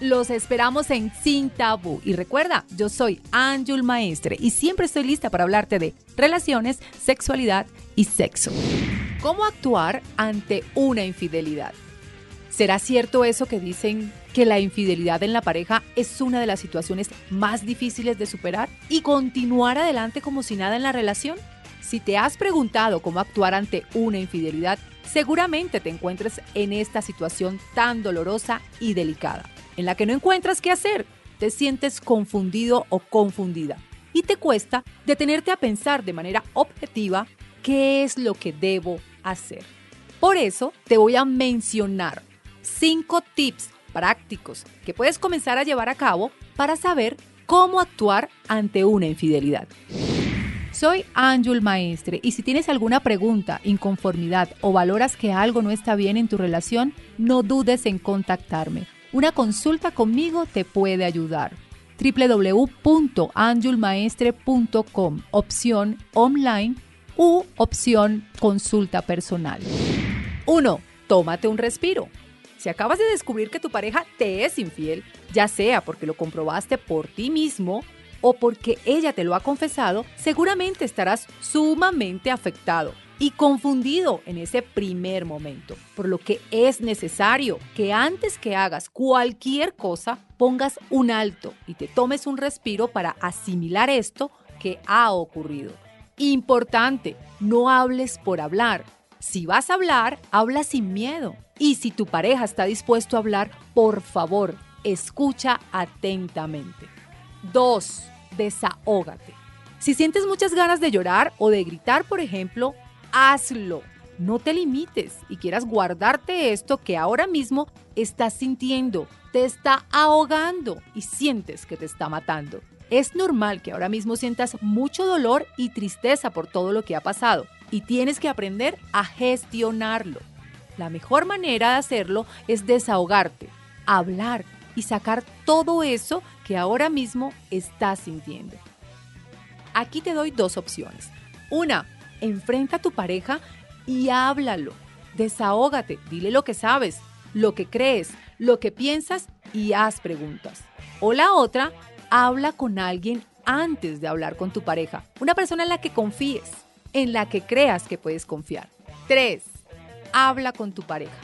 Los esperamos en Sin Tabú. Y recuerda, yo soy Anjul Maestre y siempre estoy lista para hablarte de relaciones, sexualidad y sexo. ¿Cómo actuar ante una infidelidad? ¿Será cierto eso que dicen que la infidelidad en la pareja es una de las situaciones más difíciles de superar y continuar adelante como si nada en la relación? Si te has preguntado cómo actuar ante una infidelidad, seguramente te encuentres en esta situación tan dolorosa y delicada en la que no encuentras qué hacer, te sientes confundido o confundida y te cuesta detenerte a pensar de manera objetiva qué es lo que debo hacer. Por eso te voy a mencionar cinco tips prácticos que puedes comenzar a llevar a cabo para saber cómo actuar ante una infidelidad. Soy Anjul Maestre y si tienes alguna pregunta, inconformidad o valoras que algo no está bien en tu relación, no dudes en contactarme. Una consulta conmigo te puede ayudar. www.anjulmaestre.com, opción online u opción consulta personal. 1. Tómate un respiro. Si acabas de descubrir que tu pareja te es infiel, ya sea porque lo comprobaste por ti mismo o porque ella te lo ha confesado, seguramente estarás sumamente afectado y confundido en ese primer momento, por lo que es necesario que antes que hagas cualquier cosa pongas un alto y te tomes un respiro para asimilar esto que ha ocurrido. Importante, no hables por hablar. Si vas a hablar, habla sin miedo. Y si tu pareja está dispuesto a hablar, por favor, escucha atentamente. 2. Desahógate. Si sientes muchas ganas de llorar o de gritar, por ejemplo, hazlo. No te limites y quieras guardarte esto que ahora mismo estás sintiendo, te está ahogando y sientes que te está matando. Es normal que ahora mismo sientas mucho dolor y tristeza por todo lo que ha pasado y tienes que aprender a gestionarlo. La mejor manera de hacerlo es desahogarte, hablar y sacar todo eso que ahora mismo estás sintiendo. Aquí te doy dos opciones. Una, enfrenta a tu pareja y háblalo. Desahógate, dile lo que sabes, lo que crees, lo que piensas y haz preguntas. O la otra, habla con alguien antes de hablar con tu pareja. Una persona en la que confíes, en la que creas que puedes confiar. 3. Habla con tu pareja.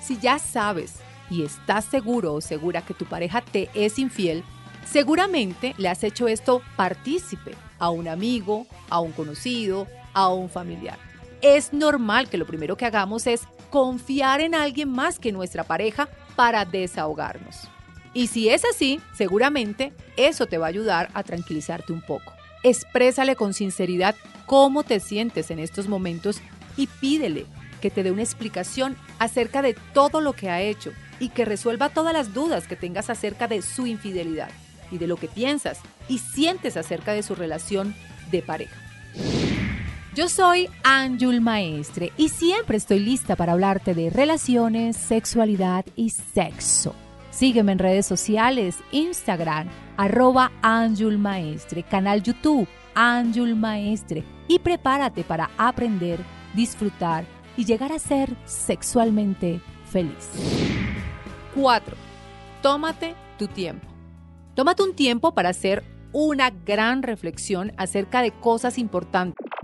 Si ya sabes y estás seguro o segura que tu pareja te es infiel, seguramente le has hecho esto partícipe a un amigo, a un conocido, a un familiar. Es normal que lo primero que hagamos es confiar en alguien más que nuestra pareja para desahogarnos. Y si es así, seguramente eso te va a ayudar a tranquilizarte un poco. Exprésale con sinceridad cómo te sientes en estos momentos y pídele que te dé una explicación acerca de todo lo que ha hecho y que resuelva todas las dudas que tengas acerca de su infidelidad y de lo que piensas y sientes acerca de su relación de pareja. Yo soy Anjul Maestre y siempre estoy lista para hablarte de relaciones, sexualidad y sexo. Sígueme en redes sociales, Instagram, arroba Anjul Maestre, canal YouTube, Anjul Maestre y prepárate para aprender, disfrutar y llegar a ser sexualmente feliz. 4. Tómate tu tiempo. Tómate un tiempo para hacer una gran reflexión acerca de cosas importantes.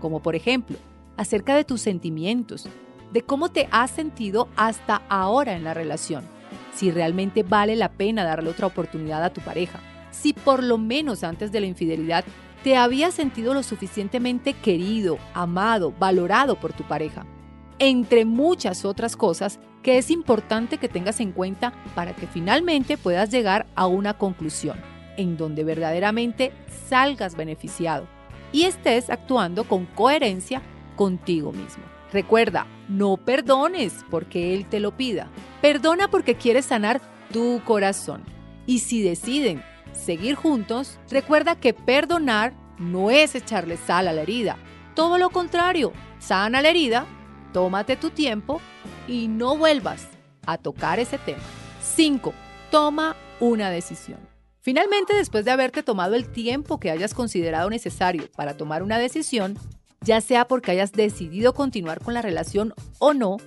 como por ejemplo, acerca de tus sentimientos, de cómo te has sentido hasta ahora en la relación, si realmente vale la pena darle otra oportunidad a tu pareja, si por lo menos antes de la infidelidad te habías sentido lo suficientemente querido, amado, valorado por tu pareja, entre muchas otras cosas que es importante que tengas en cuenta para que finalmente puedas llegar a una conclusión en donde verdaderamente salgas beneficiado y estés actuando con coherencia contigo mismo. Recuerda, no perdones porque Él te lo pida. Perdona porque quieres sanar tu corazón. Y si deciden seguir juntos, recuerda que perdonar no es echarle sal a la herida. Todo lo contrario, sana la herida, tómate tu tiempo y no vuelvas a tocar ese tema. 5. Toma una decisión. Finalmente, después de haberte tomado el tiempo que hayas considerado necesario para tomar una decisión, ya sea porque hayas decidido continuar con la relación o no,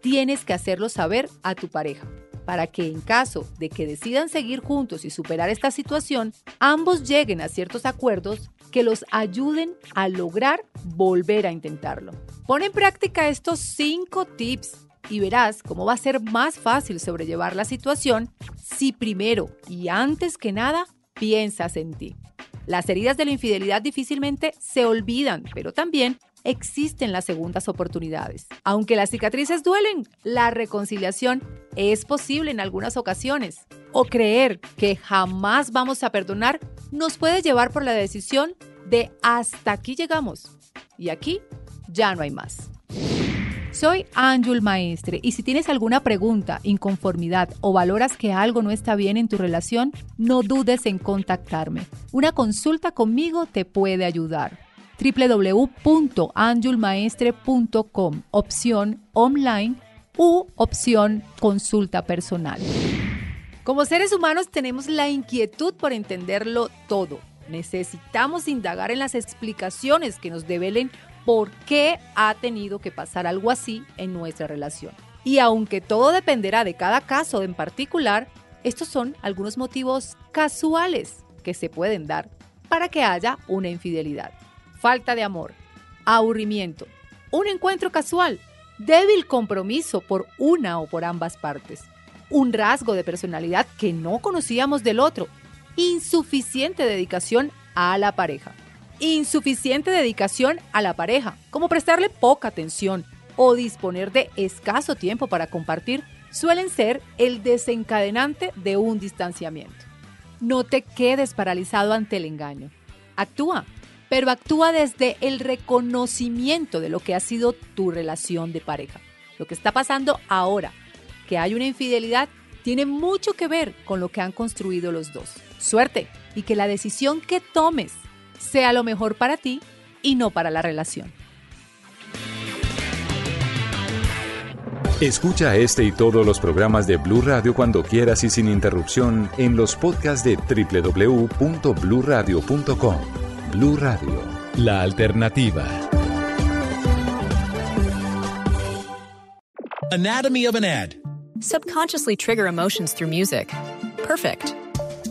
tienes que hacerlo saber a tu pareja, para que en caso de que decidan seguir juntos y superar esta situación, ambos lleguen a ciertos acuerdos que los ayuden a lograr volver a intentarlo. Pon en práctica estos 5 tips y verás cómo va a ser más fácil sobrellevar la situación si primero y antes que nada piensas en ti. Las heridas de la infidelidad difícilmente se olvidan, pero también existen las segundas oportunidades. Aunque las cicatrices duelen, la reconciliación es posible en algunas ocasiones. O creer que jamás vamos a perdonar nos puede llevar por la decisión de hasta aquí llegamos y aquí ya no hay más. Soy Ángel Maestre y si tienes alguna pregunta, inconformidad o valoras que algo no está bien en tu relación, no dudes en contactarme. Una consulta conmigo te puede ayudar. www.anjulmaestre.com, opción online u opción consulta personal. Como seres humanos tenemos la inquietud por entenderlo todo. Necesitamos indagar en las explicaciones que nos develen por qué ha tenido que pasar algo así en nuestra relación. Y aunque todo dependerá de cada caso en particular, estos son algunos motivos casuales que se pueden dar para que haya una infidelidad. Falta de amor, aburrimiento, un encuentro casual, débil compromiso por una o por ambas partes, un rasgo de personalidad que no conocíamos del otro, insuficiente dedicación a la pareja insuficiente dedicación a la pareja, como prestarle poca atención o disponer de escaso tiempo para compartir, suelen ser el desencadenante de un distanciamiento. No te quedes paralizado ante el engaño. Actúa, pero actúa desde el reconocimiento de lo que ha sido tu relación de pareja. Lo que está pasando ahora, que hay una infidelidad, tiene mucho que ver con lo que han construido los dos. Suerte y que la decisión que tomes sea lo mejor para ti y no para la relación. Escucha este y todos los programas de Blue Radio cuando quieras y sin interrupción en los podcasts de www.bluradio.com. Blue Radio, la alternativa. Anatomy of an ad. Subconsciously trigger emotions through music. Perfect.